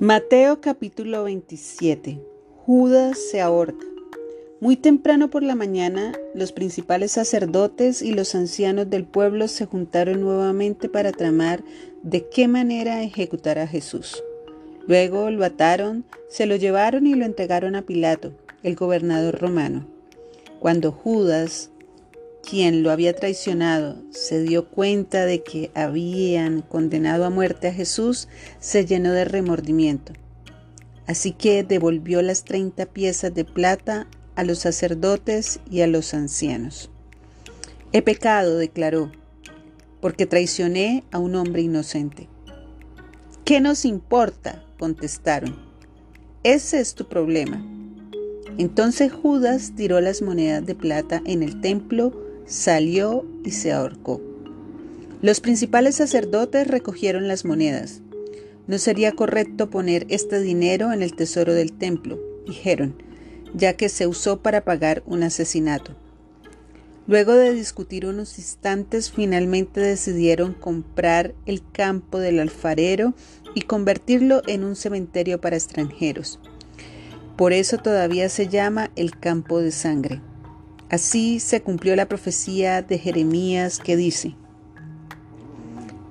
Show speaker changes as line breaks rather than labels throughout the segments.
Mateo capítulo 27. Judas se ahorca. Muy temprano por la mañana, los principales sacerdotes y los ancianos del pueblo se juntaron nuevamente para tramar de qué manera ejecutar a Jesús. Luego lo ataron, se lo llevaron y lo entregaron a Pilato, el gobernador romano. Cuando Judas, quien lo había traicionado, se dio cuenta de que habían condenado a muerte a Jesús, se llenó de remordimiento. Así que devolvió las treinta piezas de plata a los sacerdotes y a los ancianos. He pecado, declaró, porque traicioné a un hombre inocente. ¿Qué nos importa? contestaron. Ese es tu problema. Entonces Judas tiró las monedas de plata en el templo salió y se ahorcó. Los principales sacerdotes recogieron las monedas. No sería correcto poner este dinero en el tesoro del templo, dijeron, ya que se usó para pagar un asesinato. Luego de discutir unos instantes, finalmente decidieron comprar el campo del alfarero y convertirlo en un cementerio para extranjeros. Por eso todavía se llama el campo de sangre. Así se cumplió la profecía de Jeremías que dice,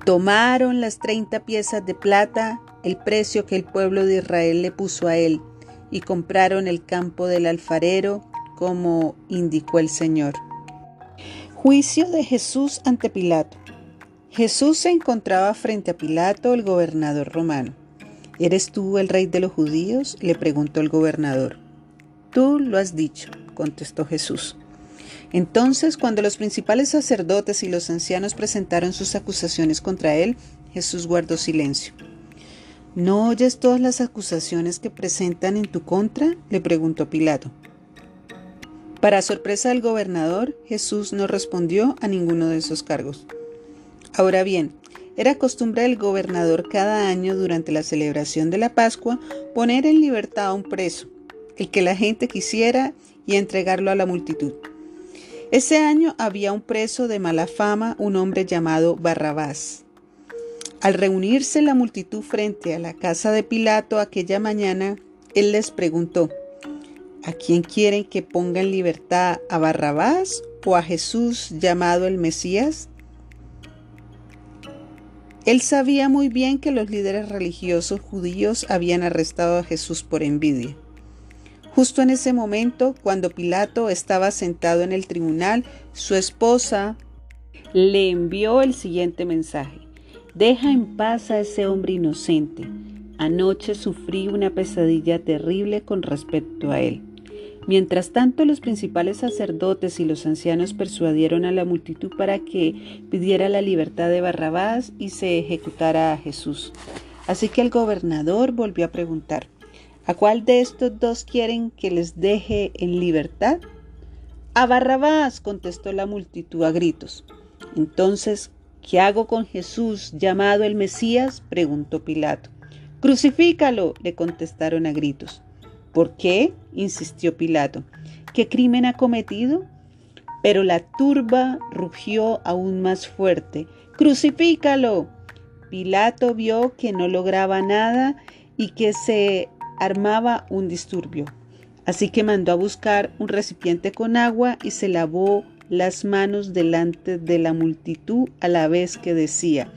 Tomaron las treinta piezas de plata, el precio que el pueblo de Israel le puso a él, y compraron el campo del alfarero, como indicó el Señor. Juicio de Jesús ante Pilato. Jesús se encontraba frente a Pilato, el gobernador romano. ¿Eres tú el rey de los judíos? le preguntó el gobernador. Tú lo has dicho, contestó Jesús. Entonces, cuando los principales sacerdotes y los ancianos presentaron sus acusaciones contra él, Jesús guardó silencio. ¿No oyes todas las acusaciones que presentan en tu contra? le preguntó Pilato. Para sorpresa del gobernador, Jesús no respondió a ninguno de esos cargos. Ahora bien, era costumbre del gobernador cada año durante la celebración de la Pascua poner en libertad a un preso, el que la gente quisiera, y entregarlo a la multitud. Ese año había un preso de mala fama, un hombre llamado Barrabás. Al reunirse la multitud frente a la casa de Pilato aquella mañana, él les preguntó, ¿a quién quieren que ponga en libertad a Barrabás o a Jesús llamado el Mesías? Él sabía muy bien que los líderes religiosos judíos habían arrestado a Jesús por envidia. Justo en ese momento, cuando Pilato estaba sentado en el tribunal, su esposa le envió el siguiente mensaje. Deja en paz a ese hombre inocente. Anoche sufrí una pesadilla terrible con respecto a él. Mientras tanto, los principales sacerdotes y los ancianos persuadieron a la multitud para que pidiera la libertad de Barrabás y se ejecutara a Jesús. Así que el gobernador volvió a preguntar, ¿A cuál de estos dos quieren que les deje en libertad? A Barrabás, contestó la multitud a gritos. Entonces, ¿qué hago con Jesús llamado el Mesías? preguntó Pilato. Crucifícalo, le contestaron a gritos. ¿Por qué? insistió Pilato. ¿Qué crimen ha cometido? Pero la turba rugió aún más fuerte. Crucifícalo. Pilato vio que no lograba nada y que se armaba un disturbio. Así que mandó a buscar un recipiente con agua y se lavó las manos delante de la multitud a la vez que decía,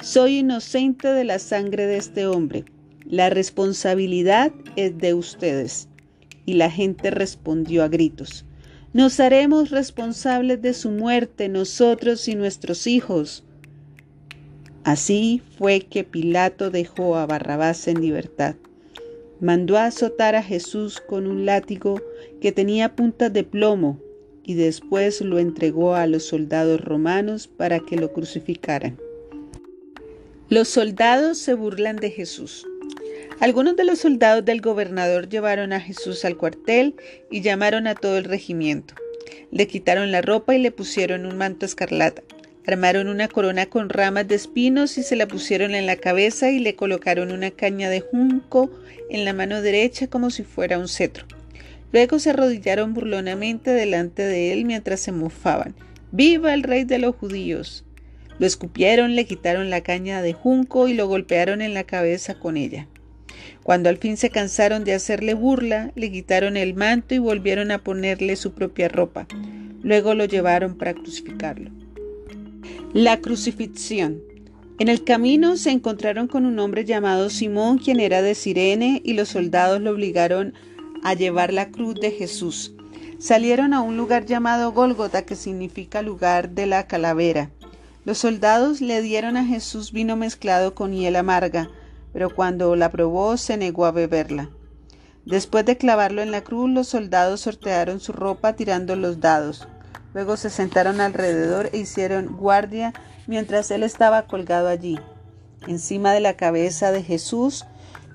Soy inocente de la sangre de este hombre. La responsabilidad es de ustedes. Y la gente respondió a gritos, Nos haremos responsables de su muerte nosotros y nuestros hijos. Así fue que Pilato dejó a Barrabás en libertad mandó a azotar a Jesús con un látigo que tenía puntas de plomo y después lo entregó a los soldados romanos para que lo crucificaran. Los soldados se burlan de Jesús. Algunos de los soldados del gobernador llevaron a Jesús al cuartel y llamaron a todo el regimiento. Le quitaron la ropa y le pusieron un manto escarlata. Armaron una corona con ramas de espinos y se la pusieron en la cabeza y le colocaron una caña de junco en la mano derecha como si fuera un cetro. Luego se arrodillaron burlonamente delante de él mientras se mofaban. ¡Viva el rey de los judíos! Lo escupieron, le quitaron la caña de junco y lo golpearon en la cabeza con ella. Cuando al fin se cansaron de hacerle burla, le quitaron el manto y volvieron a ponerle su propia ropa. Luego lo llevaron para crucificarlo. La crucifixión. En el camino se encontraron con un hombre llamado Simón, quien era de Sirene, y los soldados lo obligaron a llevar la cruz de Jesús. Salieron a un lugar llamado Gólgota, que significa lugar de la calavera. Los soldados le dieron a Jesús vino mezclado con hiel amarga, pero cuando la probó se negó a beberla. Después de clavarlo en la cruz, los soldados sortearon su ropa tirando los dados. Luego se sentaron alrededor e hicieron guardia mientras él estaba colgado allí. Encima de la cabeza de Jesús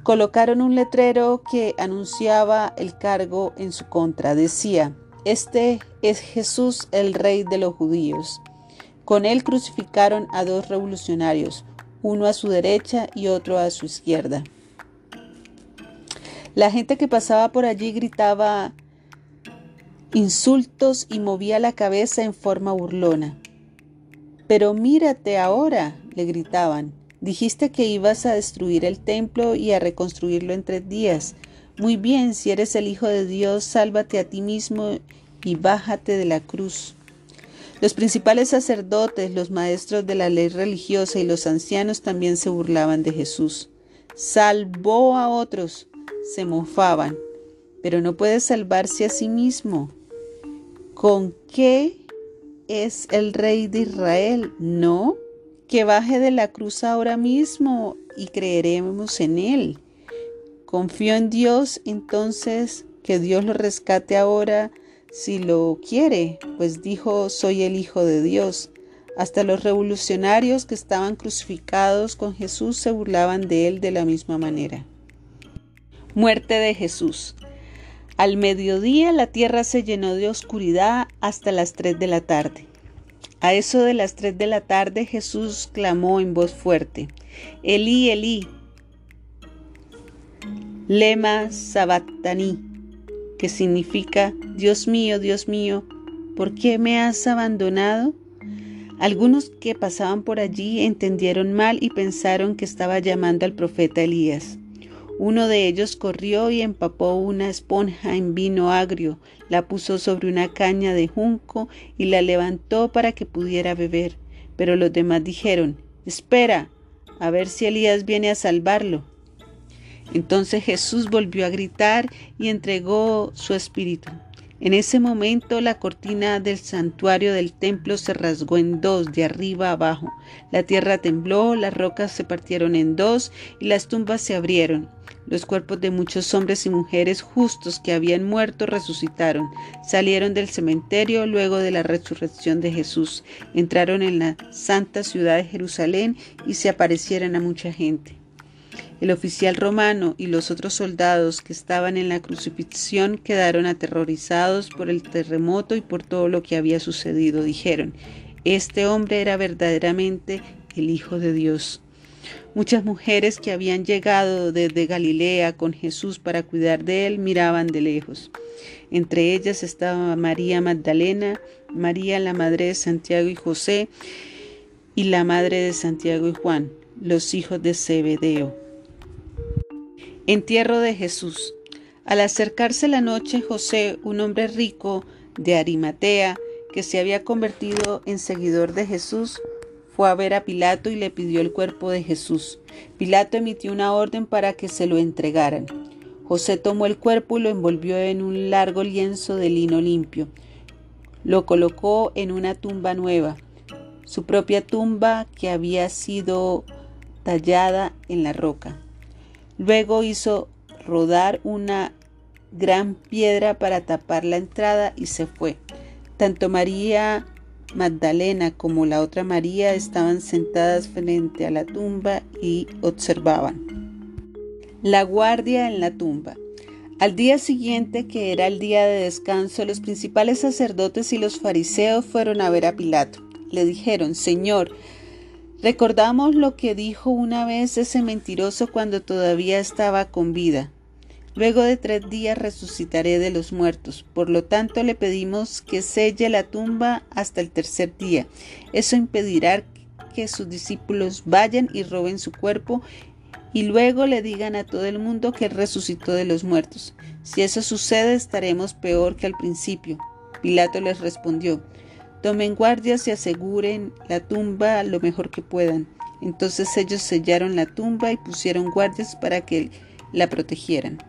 colocaron un letrero que anunciaba el cargo en su contra. Decía, Este es Jesús el rey de los judíos. Con él crucificaron a dos revolucionarios, uno a su derecha y otro a su izquierda. La gente que pasaba por allí gritaba insultos y movía la cabeza en forma burlona. Pero mírate ahora, le gritaban. Dijiste que ibas a destruir el templo y a reconstruirlo en tres días. Muy bien, si eres el Hijo de Dios, sálvate a ti mismo y bájate de la cruz. Los principales sacerdotes, los maestros de la ley religiosa y los ancianos también se burlaban de Jesús. Salvó a otros, se mofaban, pero no puede salvarse a sí mismo. ¿Con qué es el rey de Israel, no, que baje de la cruz ahora mismo y creeremos en él. Confío en Dios, entonces que Dios lo rescate ahora si lo quiere, pues dijo, soy el Hijo de Dios. Hasta los revolucionarios que estaban crucificados con Jesús se burlaban de él de la misma manera. Muerte de Jesús. Al mediodía la tierra se llenó de oscuridad hasta las tres de la tarde. A eso de las tres de la tarde Jesús clamó en voz fuerte, Elí, Elí, lema sabatani, que significa, Dios mío, Dios mío, ¿por qué me has abandonado? Algunos que pasaban por allí entendieron mal y pensaron que estaba llamando al profeta Elías. Uno de ellos corrió y empapó una esponja en vino agrio, la puso sobre una caña de junco y la levantó para que pudiera beber. Pero los demás dijeron, Espera, a ver si Elías viene a salvarlo. Entonces Jesús volvió a gritar y entregó su espíritu. En ese momento la cortina del santuario del templo se rasgó en dos, de arriba abajo. La tierra tembló, las rocas se partieron en dos y las tumbas se abrieron. Los cuerpos de muchos hombres y mujeres justos que habían muerto resucitaron, salieron del cementerio luego de la resurrección de Jesús, entraron en la santa ciudad de Jerusalén y se aparecieron a mucha gente. El oficial romano y los otros soldados que estaban en la crucifixión quedaron aterrorizados por el terremoto y por todo lo que había sucedido. Dijeron, este hombre era verdaderamente el Hijo de Dios. Muchas mujeres que habían llegado desde Galilea con Jesús para cuidar de él miraban de lejos. Entre ellas estaba María Magdalena, María la madre de Santiago y José, y la madre de Santiago y Juan, los hijos de Zebedeo. Entierro de Jesús. Al acercarse la noche, José, un hombre rico de Arimatea, que se había convertido en seguidor de Jesús, fue a ver a Pilato y le pidió el cuerpo de Jesús. Pilato emitió una orden para que se lo entregaran. José tomó el cuerpo y lo envolvió en un largo lienzo de lino limpio. Lo colocó en una tumba nueva, su propia tumba que había sido tallada en la roca. Luego hizo rodar una gran piedra para tapar la entrada y se fue. Tanto María Magdalena como la otra María estaban sentadas frente a la tumba y observaban. La guardia en la tumba. Al día siguiente, que era el día de descanso, los principales sacerdotes y los fariseos fueron a ver a Pilato. Le dijeron, Señor, Recordamos lo que dijo una vez ese mentiroso cuando todavía estaba con vida. Luego de tres días resucitaré de los muertos. Por lo tanto, le pedimos que selle la tumba hasta el tercer día. Eso impedirá que sus discípulos vayan y roben su cuerpo y luego le digan a todo el mundo que resucitó de los muertos. Si eso sucede, estaremos peor que al principio. Pilato les respondió, tomen guardias y aseguren la tumba lo mejor que puedan. Entonces ellos sellaron la tumba y pusieron guardias para que la protegieran.